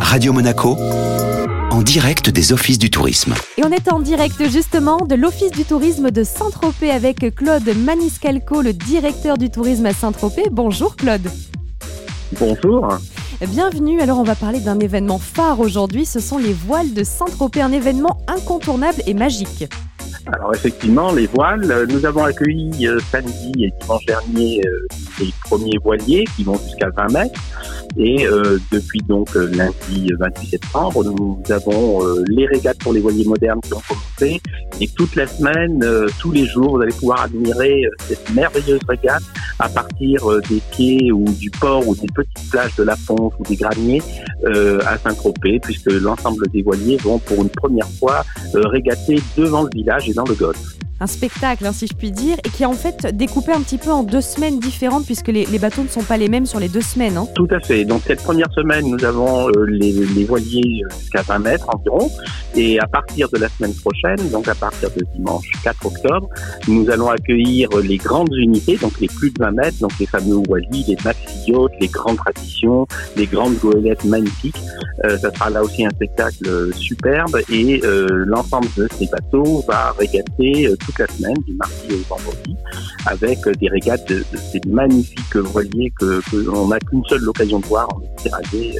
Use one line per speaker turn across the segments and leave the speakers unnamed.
Radio Monaco, en direct des offices du tourisme.
Et on est en direct justement de l'Office du tourisme de Saint-Tropez avec Claude Maniscalco, le directeur du tourisme à Saint-Tropez. Bonjour Claude.
Bonjour.
Bienvenue, alors on va parler d'un événement phare aujourd'hui, ce sont les voiles de Saint-Tropez, un événement incontournable et magique.
Alors effectivement, les voiles, euh, nous avons accueilli euh, samedi et dimanche dernier euh, les premiers voiliers qui vont jusqu'à 20 mètres. Et depuis donc lundi 28 septembre, nous avons les régates pour les voiliers modernes qui ont Et toute la semaine, tous les jours, vous allez pouvoir admirer cette merveilleuse régate à partir des quais ou du port ou des petites plages de la Ponce ou des Graniers à Saint-Tropez, puisque l'ensemble des voiliers vont pour une première fois régater devant le village et dans le Golfe
un spectacle, hein, si je puis dire, et qui est en fait découpé un petit peu en deux semaines différentes, puisque les, bateaux ne sont pas les mêmes sur les deux semaines. Hein.
Tout à fait. Donc cette première semaine, nous avons euh, les, voiliers euh, jusqu'à 20 mètres environ, et à partir de la semaine prochaine, donc à partir de dimanche 4 octobre, nous allons accueillir les grandes unités, donc les plus de 20 mètres, donc les fameux voiliers, les maxi yachts, les grandes traditions, les grandes goélettes magnifiques. Euh, ça sera là aussi un spectacle superbe, et l'ensemble de ces bateaux va régater toute la semaine, du mardi au vendredi, avec des régates de, ces magnifiques voiliers que qu'on n'a qu'une seule occasion de voir en Méditerranée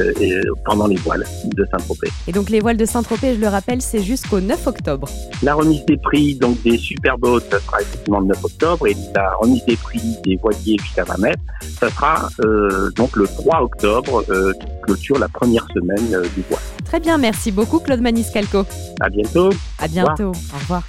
euh, euh, pendant les voiles de Saint-Tropez.
Et donc les voiles de Saint-Tropez, je le rappelle, c'est jusqu'au 9 octobre.
La remise des prix donc des super boats, ça sera effectivement le 9 octobre, et la remise des prix des voiliers jusqu'à 20 mètres, ça sera euh, donc le 3 octobre, qui clôture la première semaine du voile.
Très bien, merci beaucoup Claude Maniscalco.
À bientôt.
À bientôt. Au revoir.